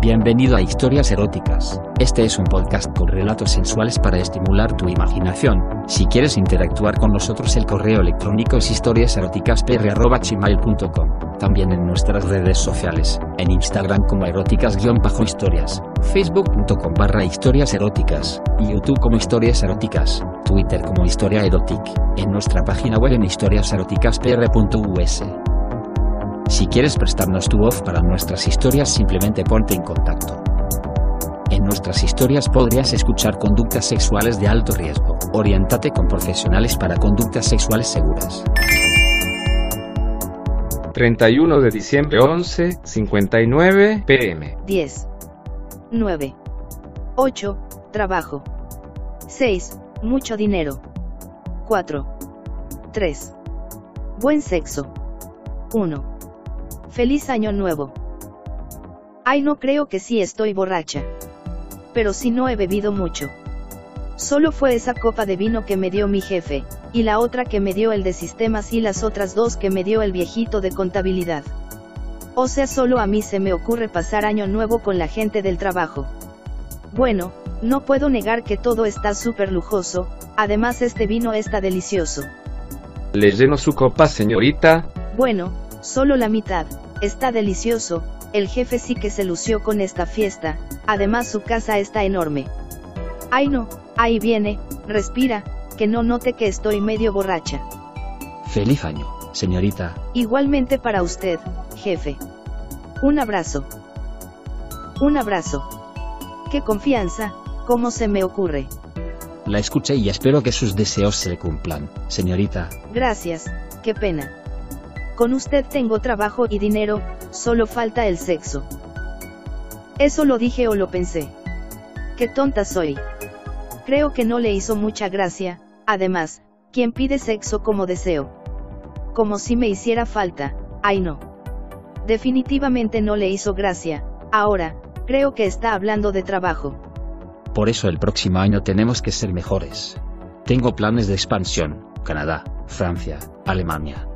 Bienvenido a Historias Eróticas. Este es un podcast con relatos sensuales para estimular tu imaginación. Si quieres interactuar con nosotros el correo electrónico es historiaseroticaspr.gmail.com También en nuestras redes sociales, en Instagram como eróticas-historias, facebook.com barra historias eróticas, YouTube como historias eróticas, Twitter como historia erotic, en nuestra página web en historiaseroticaspr.us. Si quieres prestarnos tu voz para nuestras historias simplemente ponte en contacto. En nuestras historias podrías escuchar conductas sexuales de alto riesgo. Oriéntate con profesionales para conductas sexuales seguras. 31 de diciembre 11, 59 pm. 10. 9. 8. Trabajo. 6. Mucho dinero. 4. 3. Buen sexo. 1. Feliz año nuevo. Ay, no creo que sí estoy borracha. Pero si no he bebido mucho. Solo fue esa copa de vino que me dio mi jefe, y la otra que me dio el de sistemas y las otras dos que me dio el viejito de contabilidad. O sea, solo a mí se me ocurre pasar año nuevo con la gente del trabajo. Bueno, no puedo negar que todo está súper lujoso, además este vino está delicioso. ¿Le lleno su copa, señorita? Bueno, solo la mitad. Está delicioso, el jefe sí que se lució con esta fiesta, además su casa está enorme. Ay no, ahí viene, respira, que no note que estoy medio borracha. Feliz año, señorita. Igualmente para usted, jefe. Un abrazo. Un abrazo. Qué confianza, ¿cómo se me ocurre? La escuché y espero que sus deseos se cumplan, señorita. Gracias, qué pena. Con usted tengo trabajo y dinero, solo falta el sexo. Eso lo dije o lo pensé. Qué tonta soy. Creo que no le hizo mucha gracia, además, ¿quién pide sexo como deseo? Como si me hiciera falta, ay no. Definitivamente no le hizo gracia, ahora, creo que está hablando de trabajo. Por eso el próximo año tenemos que ser mejores. Tengo planes de expansión, Canadá, Francia, Alemania.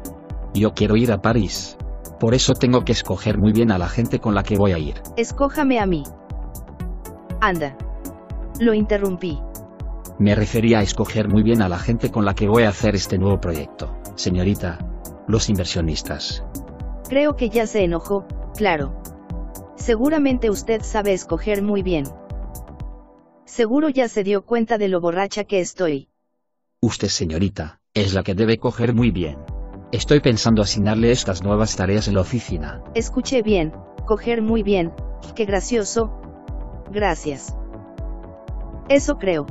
Yo quiero ir a París. Por eso tengo que escoger muy bien a la gente con la que voy a ir. Escójame a mí. Anda. Lo interrumpí. Me refería a escoger muy bien a la gente con la que voy a hacer este nuevo proyecto, señorita. Los inversionistas. Creo que ya se enojó, claro. Seguramente usted sabe escoger muy bien. Seguro ya se dio cuenta de lo borracha que estoy. Usted, señorita, es la que debe coger muy bien. Estoy pensando asignarle estas nuevas tareas en la oficina. Escuché bien, coger muy bien, qué gracioso. Gracias. Eso creo.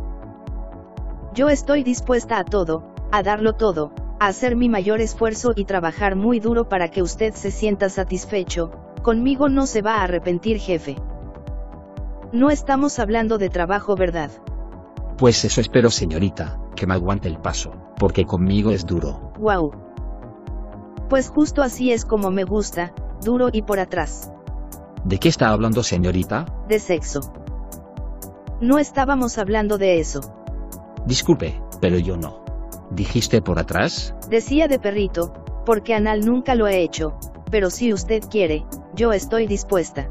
Yo estoy dispuesta a todo, a darlo todo, a hacer mi mayor esfuerzo y trabajar muy duro para que usted se sienta satisfecho, conmigo no se va a arrepentir jefe. No estamos hablando de trabajo, ¿verdad? Pues eso espero señorita, que me aguante el paso, porque conmigo es duro. Wow. Pues justo así es como me gusta, duro y por atrás. ¿De qué está hablando señorita? De sexo. No estábamos hablando de eso. Disculpe, pero yo no. ¿Dijiste por atrás? Decía de perrito, porque anal nunca lo he hecho, pero si usted quiere, yo estoy dispuesta.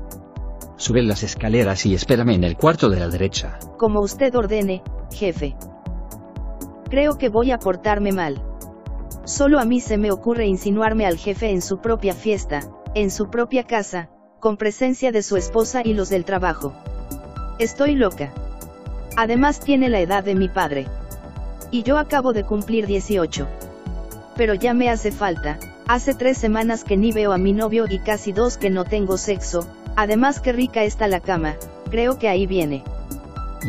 Sube las escaleras y espérame en el cuarto de la derecha. Como usted ordene, jefe. Creo que voy a portarme mal. Solo a mí se me ocurre insinuarme al jefe en su propia fiesta, en su propia casa, con presencia de su esposa y los del trabajo. Estoy loca. Además tiene la edad de mi padre. Y yo acabo de cumplir 18. Pero ya me hace falta, hace tres semanas que ni veo a mi novio y casi dos que no tengo sexo, además que rica está la cama, creo que ahí viene.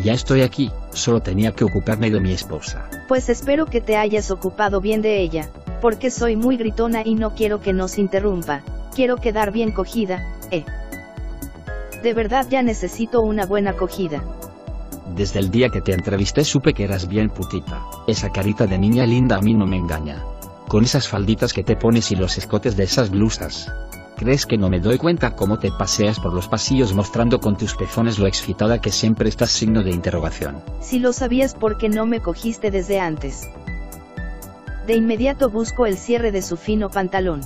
Ya estoy aquí, solo tenía que ocuparme de mi esposa. Pues espero que te hayas ocupado bien de ella, porque soy muy gritona y no quiero que nos interrumpa, quiero quedar bien cogida, eh. De verdad ya necesito una buena cogida. Desde el día que te entrevisté supe que eras bien putita. Esa carita de niña linda a mí no me engaña. Con esas falditas que te pones y los escotes de esas blusas. ¿Crees que no me doy cuenta cómo te paseas por los pasillos mostrando con tus pezones lo excitada que siempre estás signo de interrogación? Si lo sabías porque no me cogiste desde antes. De inmediato busco el cierre de su fino pantalón.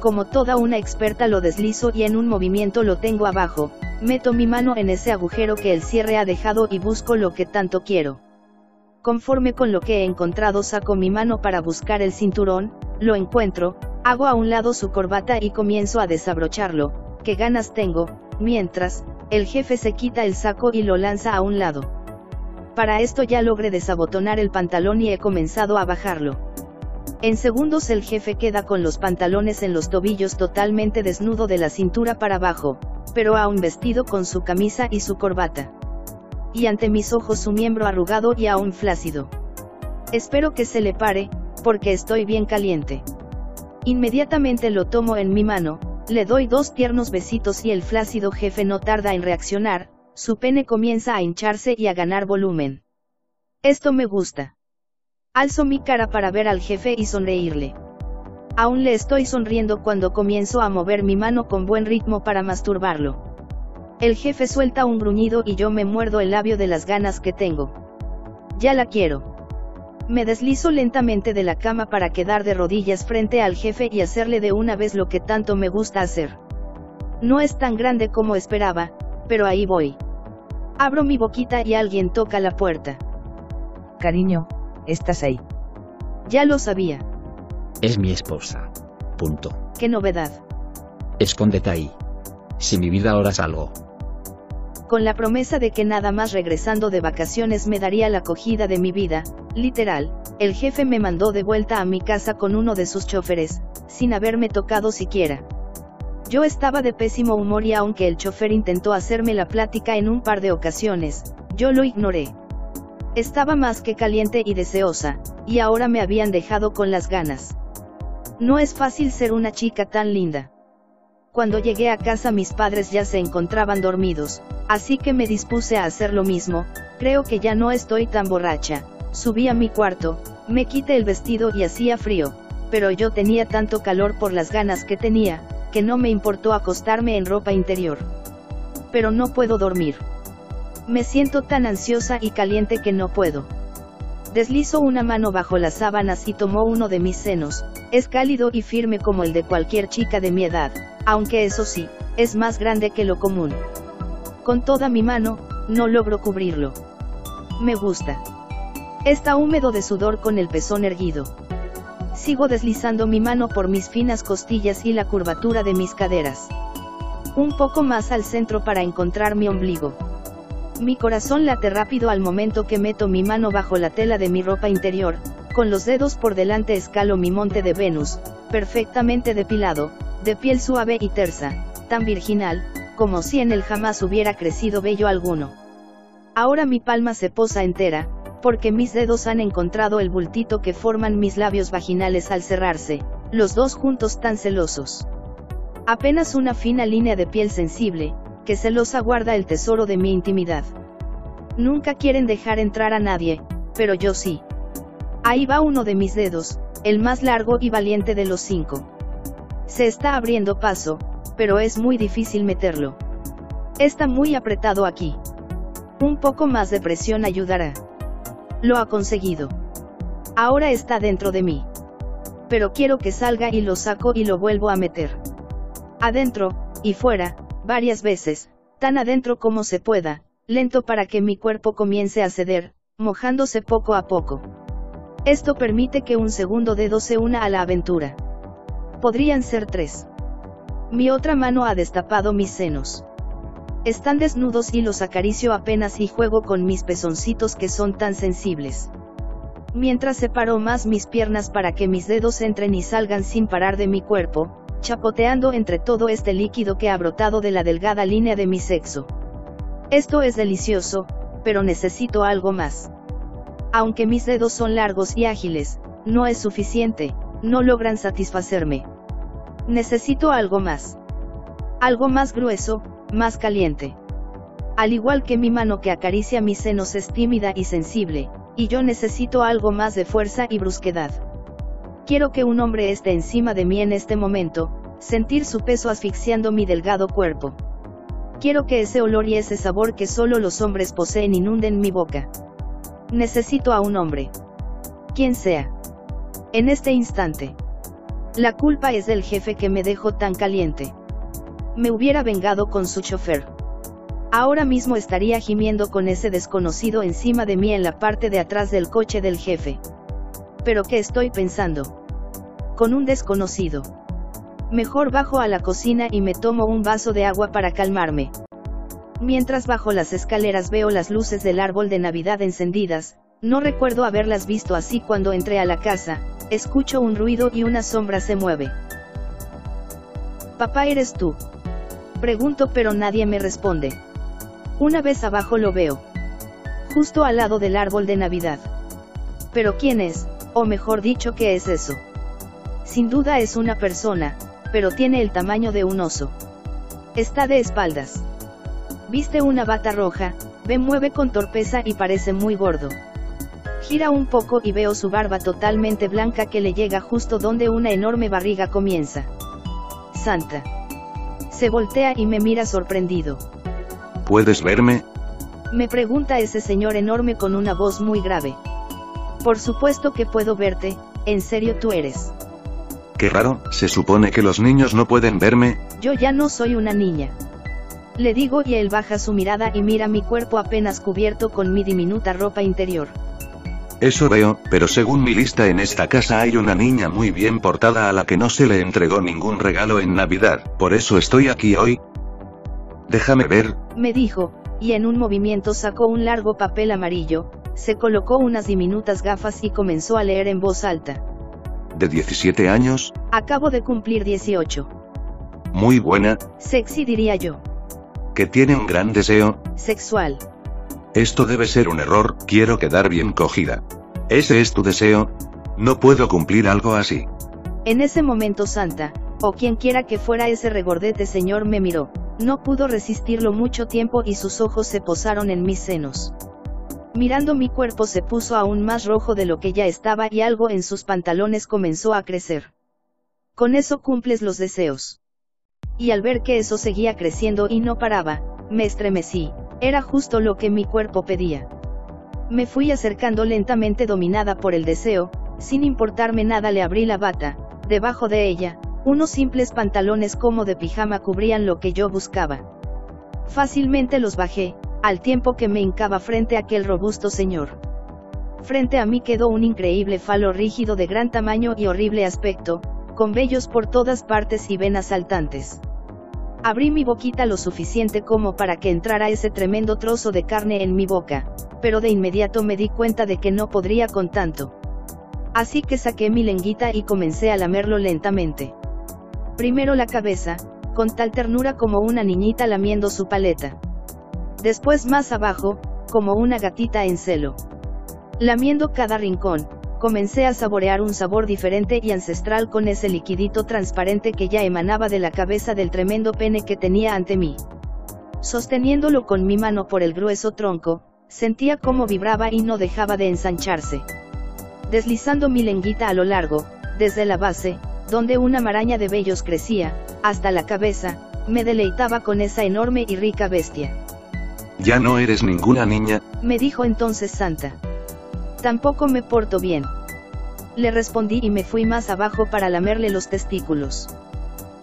Como toda una experta lo deslizo y en un movimiento lo tengo abajo, meto mi mano en ese agujero que el cierre ha dejado y busco lo que tanto quiero. Conforme con lo que he encontrado saco mi mano para buscar el cinturón, lo encuentro, hago a un lado su corbata y comienzo a desabrocharlo, qué ganas tengo, mientras, el jefe se quita el saco y lo lanza a un lado. Para esto ya logré desabotonar el pantalón y he comenzado a bajarlo. En segundos el jefe queda con los pantalones en los tobillos totalmente desnudo de la cintura para abajo, pero aún vestido con su camisa y su corbata. Y ante mis ojos su miembro arrugado y aún flácido. Espero que se le pare, porque estoy bien caliente. Inmediatamente lo tomo en mi mano, le doy dos tiernos besitos y el flácido jefe no tarda en reaccionar, su pene comienza a hincharse y a ganar volumen. Esto me gusta. Alzo mi cara para ver al jefe y sonreírle. Aún le estoy sonriendo cuando comienzo a mover mi mano con buen ritmo para masturbarlo. El jefe suelta un gruñido y yo me muerdo el labio de las ganas que tengo. Ya la quiero. Me deslizo lentamente de la cama para quedar de rodillas frente al jefe y hacerle de una vez lo que tanto me gusta hacer. No es tan grande como esperaba, pero ahí voy. Abro mi boquita y alguien toca la puerta. Cariño, estás ahí. Ya lo sabía. Es mi esposa. Punto. Qué novedad. Escóndete ahí. Si mi vida ahora salgo. Con la promesa de que nada más regresando de vacaciones me daría la acogida de mi vida, literal, el jefe me mandó de vuelta a mi casa con uno de sus choferes, sin haberme tocado siquiera. Yo estaba de pésimo humor y aunque el chofer intentó hacerme la plática en un par de ocasiones, yo lo ignoré. Estaba más que caliente y deseosa, y ahora me habían dejado con las ganas. No es fácil ser una chica tan linda. Cuando llegué a casa mis padres ya se encontraban dormidos, así que me dispuse a hacer lo mismo, creo que ya no estoy tan borracha. Subí a mi cuarto, me quité el vestido y hacía frío, pero yo tenía tanto calor por las ganas que tenía, que no me importó acostarme en ropa interior. Pero no puedo dormir. Me siento tan ansiosa y caliente que no puedo. Deslizo una mano bajo las sábanas y tomó uno de mis senos, es cálido y firme como el de cualquier chica de mi edad, aunque eso sí, es más grande que lo común. Con toda mi mano, no logro cubrirlo. Me gusta. Está húmedo de sudor con el pezón erguido. Sigo deslizando mi mano por mis finas costillas y la curvatura de mis caderas. Un poco más al centro para encontrar mi ombligo. Mi corazón late rápido al momento que meto mi mano bajo la tela de mi ropa interior, con los dedos por delante escalo mi monte de Venus, perfectamente depilado, de piel suave y tersa, tan virginal, como si en él jamás hubiera crecido vello alguno. Ahora mi palma se posa entera, porque mis dedos han encontrado el bultito que forman mis labios vaginales al cerrarse, los dos juntos tan celosos. Apenas una fina línea de piel sensible, que celosa guarda el tesoro de mi intimidad. Nunca quieren dejar entrar a nadie, pero yo sí. Ahí va uno de mis dedos, el más largo y valiente de los cinco. Se está abriendo paso, pero es muy difícil meterlo. Está muy apretado aquí. Un poco más de presión ayudará. Lo ha conseguido. Ahora está dentro de mí. Pero quiero que salga y lo saco y lo vuelvo a meter. Adentro, y fuera, varias veces, tan adentro como se pueda, lento para que mi cuerpo comience a ceder, mojándose poco a poco. Esto permite que un segundo dedo se una a la aventura. Podrían ser tres. Mi otra mano ha destapado mis senos. Están desnudos y los acaricio apenas y juego con mis pezoncitos que son tan sensibles. Mientras separo más mis piernas para que mis dedos entren y salgan sin parar de mi cuerpo, chapoteando entre todo este líquido que ha brotado de la delgada línea de mi sexo. Esto es delicioso, pero necesito algo más. Aunque mis dedos son largos y ágiles, no es suficiente, no logran satisfacerme. Necesito algo más. Algo más grueso, más caliente. Al igual que mi mano que acaricia mis senos es tímida y sensible, y yo necesito algo más de fuerza y brusquedad. Quiero que un hombre esté encima de mí en este momento, sentir su peso asfixiando mi delgado cuerpo. Quiero que ese olor y ese sabor que solo los hombres poseen inunden mi boca. Necesito a un hombre. Quien sea. En este instante. La culpa es del jefe que me dejó tan caliente. Me hubiera vengado con su chofer. Ahora mismo estaría gimiendo con ese desconocido encima de mí en la parte de atrás del coche del jefe. Pero ¿qué estoy pensando? Con un desconocido. Mejor bajo a la cocina y me tomo un vaso de agua para calmarme. Mientras bajo las escaleras veo las luces del árbol de Navidad encendidas, no recuerdo haberlas visto así cuando entré a la casa, escucho un ruido y una sombra se mueve. Papá eres tú. Pregunto pero nadie me responde. Una vez abajo lo veo. Justo al lado del árbol de Navidad. Pero ¿quién es? O mejor dicho, ¿qué es eso? Sin duda es una persona, pero tiene el tamaño de un oso. Está de espaldas. Viste una bata roja, ve mueve con torpeza y parece muy gordo. Gira un poco y veo su barba totalmente blanca que le llega justo donde una enorme barriga comienza. Santa. Se voltea y me mira sorprendido. ¿Puedes verme? Me pregunta ese señor enorme con una voz muy grave. Por supuesto que puedo verte, en serio tú eres. Qué raro, se supone que los niños no pueden verme. Yo ya no soy una niña. Le digo y él baja su mirada y mira mi cuerpo apenas cubierto con mi diminuta ropa interior. Eso veo, pero según mi lista en esta casa hay una niña muy bien portada a la que no se le entregó ningún regalo en Navidad, por eso estoy aquí hoy. Déjame ver. Me dijo, y en un movimiento sacó un largo papel amarillo, se colocó unas diminutas gafas y comenzó a leer en voz alta. ¿De 17 años? Acabo de cumplir 18. Muy buena. Sexy diría yo. Que tiene un gran deseo. Sexual. Esto debe ser un error, quiero quedar bien cogida. ¿Ese es tu deseo? No puedo cumplir algo así. En ese momento Santa, o quien quiera que fuera ese regordete señor me miró, no pudo resistirlo mucho tiempo y sus ojos se posaron en mis senos. Mirando mi cuerpo se puso aún más rojo de lo que ya estaba y algo en sus pantalones comenzó a crecer. Con eso cumples los deseos. Y al ver que eso seguía creciendo y no paraba, me estremecí, era justo lo que mi cuerpo pedía. Me fui acercando lentamente dominada por el deseo, sin importarme nada le abrí la bata, debajo de ella, unos simples pantalones como de pijama cubrían lo que yo buscaba. Fácilmente los bajé, al tiempo que me hincaba frente a aquel robusto señor. Frente a mí quedó un increíble falo rígido de gran tamaño y horrible aspecto, con vellos por todas partes y venas saltantes. Abrí mi boquita lo suficiente como para que entrara ese tremendo trozo de carne en mi boca, pero de inmediato me di cuenta de que no podría con tanto. Así que saqué mi lenguita y comencé a lamerlo lentamente. Primero la cabeza, con tal ternura como una niñita lamiendo su paleta. Después más abajo, como una gatita en celo. Lamiendo cada rincón, comencé a saborear un sabor diferente y ancestral con ese liquidito transparente que ya emanaba de la cabeza del tremendo pene que tenía ante mí. Sosteniéndolo con mi mano por el grueso tronco, sentía cómo vibraba y no dejaba de ensancharse. Deslizando mi lenguita a lo largo, desde la base, donde una maraña de vellos crecía, hasta la cabeza, me deleitaba con esa enorme y rica bestia. Ya no eres ninguna niña, Me dijo entonces Santa. Tampoco me porto bien. Le respondí y me fui más abajo para lamerle los testículos.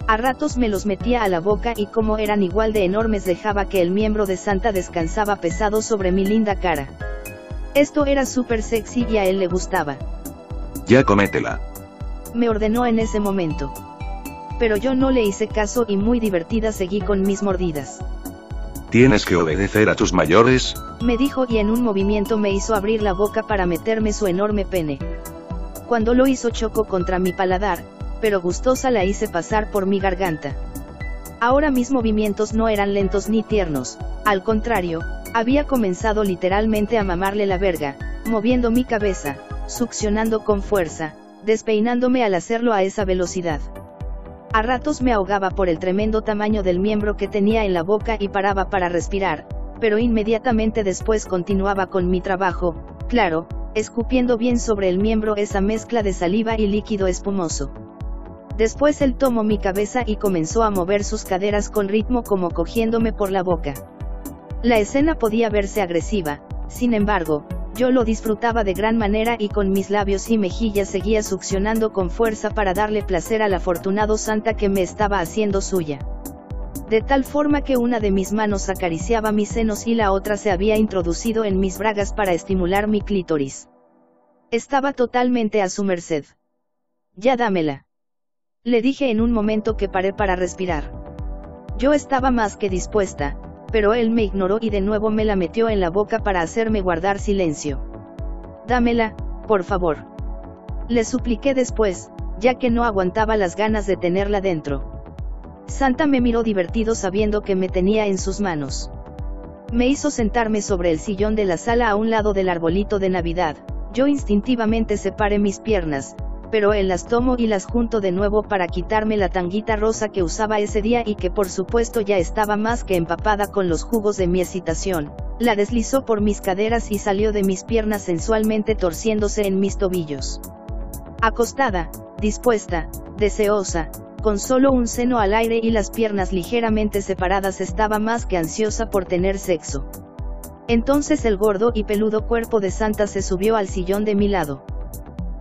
A ratos me los metía a la boca y como eran igual de enormes dejaba que el miembro de Santa descansaba pesado sobre mi linda cara. Esto era súper sexy y a él le gustaba. ya cométela. Me ordenó en ese momento. Pero yo no le hice caso y muy divertida seguí con mis mordidas. Tienes que obedecer a tus mayores. Me dijo y en un movimiento me hizo abrir la boca para meterme su enorme pene. Cuando lo hizo chocó contra mi paladar, pero gustosa la hice pasar por mi garganta. Ahora mis movimientos no eran lentos ni tiernos, al contrario, había comenzado literalmente a mamarle la verga, moviendo mi cabeza, succionando con fuerza, despeinándome al hacerlo a esa velocidad. A ratos me ahogaba por el tremendo tamaño del miembro que tenía en la boca y paraba para respirar, pero inmediatamente después continuaba con mi trabajo, claro, escupiendo bien sobre el miembro esa mezcla de saliva y líquido espumoso. Después él tomó mi cabeza y comenzó a mover sus caderas con ritmo como cogiéndome por la boca. La escena podía verse agresiva, sin embargo, yo lo disfrutaba de gran manera y con mis labios y mejillas seguía succionando con fuerza para darle placer al afortunado santa que me estaba haciendo suya. de tal forma que una de mis manos acariciaba mis senos y la otra se había introducido en mis bragas para estimular mi clítoris. Estaba totalmente a su merced. Ya dámela. Le dije en un momento que paré para respirar. Yo estaba más que dispuesta, pero él me ignoró y de nuevo me la metió en la boca para hacerme guardar silencio. Dámela, por favor. Le supliqué después, ya que no aguantaba las ganas de tenerla dentro. Santa me miró divertido sabiendo que me tenía en sus manos. Me hizo sentarme sobre el sillón de la sala a un lado del arbolito de Navidad, yo instintivamente separé mis piernas, pero él las tomó y las junto de nuevo para quitarme la tanguita rosa que usaba ese día y que por supuesto ya estaba más que empapada con los jugos de mi excitación. La deslizó por mis caderas y salió de mis piernas sensualmente torciéndose en mis tobillos. Acostada, dispuesta, deseosa, con solo un seno al aire y las piernas ligeramente separadas estaba más que ansiosa por tener sexo. Entonces el gordo y peludo cuerpo de Santa se subió al sillón de mi lado.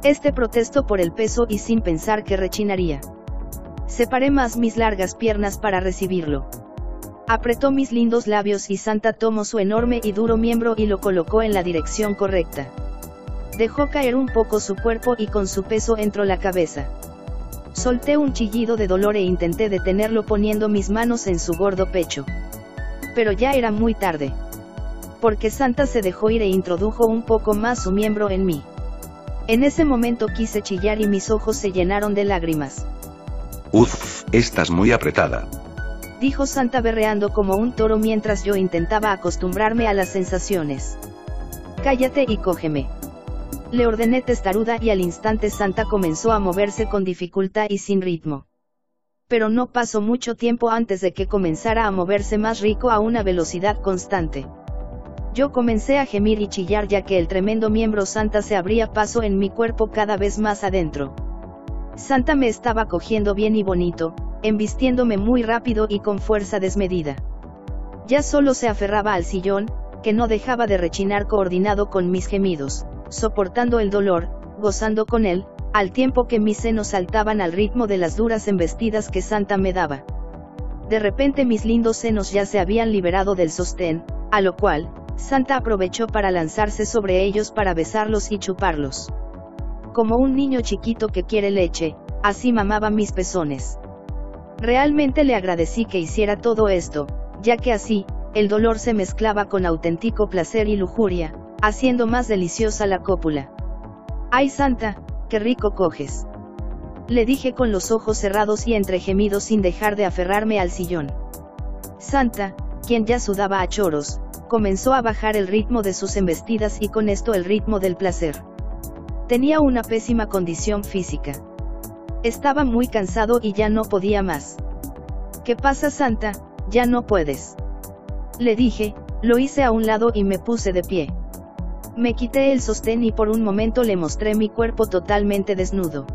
Este protestó por el peso y sin pensar que rechinaría. Separé más mis largas piernas para recibirlo. Apretó mis lindos labios y Santa tomó su enorme y duro miembro y lo colocó en la dirección correcta. Dejó caer un poco su cuerpo y con su peso entró la cabeza. Solté un chillido de dolor e intenté detenerlo poniendo mis manos en su gordo pecho. Pero ya era muy tarde. Porque Santa se dejó ir e introdujo un poco más su miembro en mí. En ese momento quise chillar y mis ojos se llenaron de lágrimas. Uf, estás muy apretada. Dijo Santa berreando como un toro mientras yo intentaba acostumbrarme a las sensaciones. Cállate y cógeme. Le ordené testaruda y al instante Santa comenzó a moverse con dificultad y sin ritmo. Pero no pasó mucho tiempo antes de que comenzara a moverse más rico a una velocidad constante. Yo comencé a gemir y chillar ya que el tremendo miembro Santa se abría paso en mi cuerpo cada vez más adentro. Santa me estaba cogiendo bien y bonito, embistiéndome muy rápido y con fuerza desmedida. Ya solo se aferraba al sillón, que no dejaba de rechinar coordinado con mis gemidos soportando el dolor, gozando con él, al tiempo que mis senos saltaban al ritmo de las duras embestidas que Santa me daba. De repente mis lindos senos ya se habían liberado del sostén, a lo cual, Santa aprovechó para lanzarse sobre ellos para besarlos y chuparlos. Como un niño chiquito que quiere leche, así mamaba mis pezones. Realmente le agradecí que hiciera todo esto, ya que así, el dolor se mezclaba con auténtico placer y lujuria, haciendo más deliciosa la cópula. ¡Ay santa, qué rico coges! Le dije con los ojos cerrados y entre gemidos sin dejar de aferrarme al sillón. Santa, quien ya sudaba a choros, comenzó a bajar el ritmo de sus embestidas y con esto el ritmo del placer. Tenía una pésima condición física. Estaba muy cansado y ya no podía más. ¿Qué pasa Santa? Ya no puedes. Le dije, lo hice a un lado y me puse de pie. Me quité el sostén y por un momento le mostré mi cuerpo totalmente desnudo.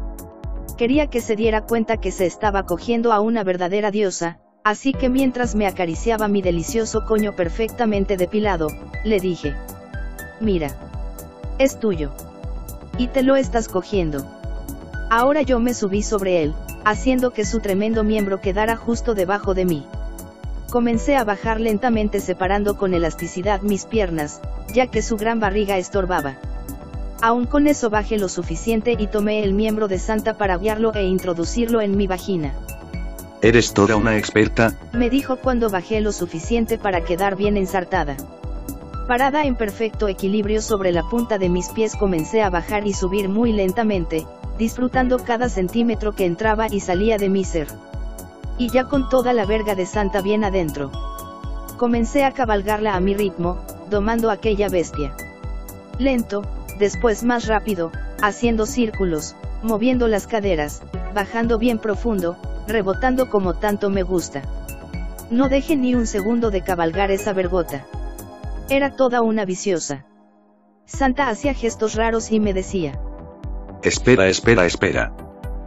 Quería que se diera cuenta que se estaba cogiendo a una verdadera diosa, así que mientras me acariciaba mi delicioso coño perfectamente depilado, le dije. Mira. Es tuyo. Y te lo estás cogiendo. Ahora yo me subí sobre él, haciendo que su tremendo miembro quedara justo debajo de mí. Comencé a bajar lentamente separando con elasticidad mis piernas, ya que su gran barriga estorbaba. Aún con eso bajé lo suficiente y tomé el miembro de Santa para guiarlo e introducirlo en mi vagina. ¿Eres toda una experta? Me dijo cuando bajé lo suficiente para quedar bien ensartada. Parada en perfecto equilibrio sobre la punta de mis pies comencé a bajar y subir muy lentamente, disfrutando cada centímetro que entraba y salía de mi ser. Y ya con toda la verga de Santa bien adentro. Comencé a cabalgarla a mi ritmo, domando aquella bestia. Lento, después más rápido, haciendo círculos, moviendo las caderas, bajando bien profundo, rebotando como tanto me gusta. No deje ni un segundo de cabalgar esa vergota. Era toda una viciosa. Santa hacía gestos raros y me decía. Espera, espera, espera.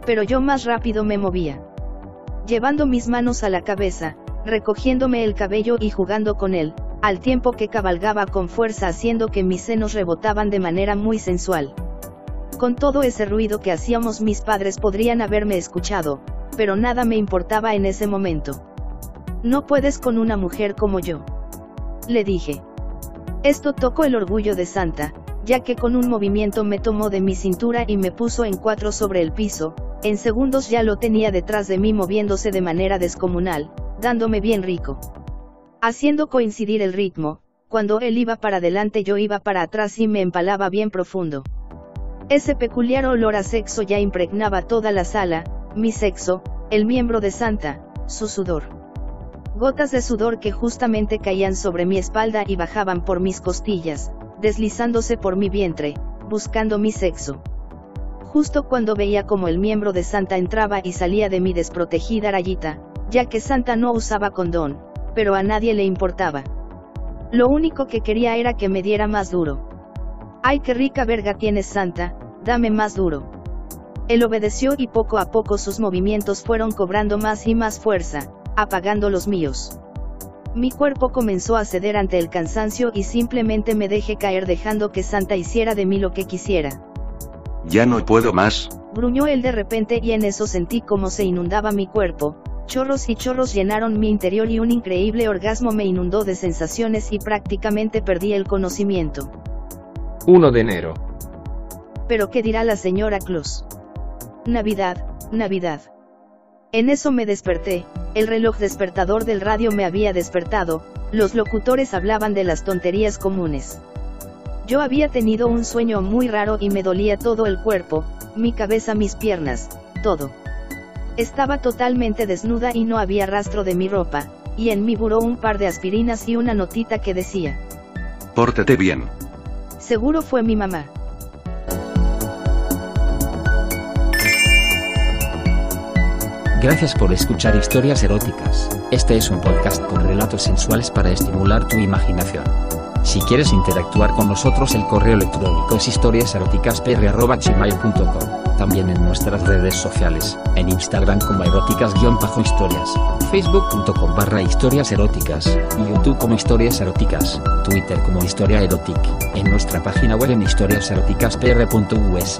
Pero yo más rápido me movía. Llevando mis manos a la cabeza, recogiéndome el cabello y jugando con él, al tiempo que cabalgaba con fuerza haciendo que mis senos rebotaban de manera muy sensual. Con todo ese ruido que hacíamos mis padres podrían haberme escuchado, pero nada me importaba en ese momento. No puedes con una mujer como yo. Le dije. Esto tocó el orgullo de Santa, ya que con un movimiento me tomó de mi cintura y me puso en cuatro sobre el piso, en segundos ya lo tenía detrás de mí moviéndose de manera descomunal, dándome bien rico. Haciendo coincidir el ritmo, cuando él iba para adelante yo iba para atrás y me empalaba bien profundo. Ese peculiar olor a sexo ya impregnaba toda la sala, mi sexo, el miembro de Santa, su sudor. Gotas de sudor que justamente caían sobre mi espalda y bajaban por mis costillas, deslizándose por mi vientre, buscando mi sexo. Justo cuando veía como el miembro de Santa entraba y salía de mi desprotegida rayita, ya que Santa no usaba condón, pero a nadie le importaba. Lo único que quería era que me diera más duro. Ay, qué rica verga tienes Santa, dame más duro. Él obedeció y poco a poco sus movimientos fueron cobrando más y más fuerza, apagando los míos. Mi cuerpo comenzó a ceder ante el cansancio y simplemente me dejé caer dejando que Santa hiciera de mí lo que quisiera. Ya no puedo más. Gruñó él de repente y en eso sentí como se inundaba mi cuerpo, chorros y chorros llenaron mi interior y un increíble orgasmo me inundó de sensaciones y prácticamente perdí el conocimiento. 1 de enero. Pero ¿qué dirá la señora Claus? Navidad, Navidad. En eso me desperté, el reloj despertador del radio me había despertado, los locutores hablaban de las tonterías comunes. Yo había tenido un sueño muy raro y me dolía todo el cuerpo, mi cabeza, mis piernas, todo. Estaba totalmente desnuda y no había rastro de mi ropa, y en mi buró un par de aspirinas y una notita que decía. Pórtate bien. Seguro fue mi mamá. Gracias por escuchar historias eróticas. Este es un podcast con relatos sensuales para estimular tu imaginación. Si quieres interactuar con nosotros el correo electrónico es historiaseroticaspr.gmail.com También en nuestras redes sociales, en Instagram como eróticas-historias, facebook.com barra historias eróticas, YouTube como historias eróticas, Twitter como historia erotic, en nuestra página web en historiaseroticaspr.us.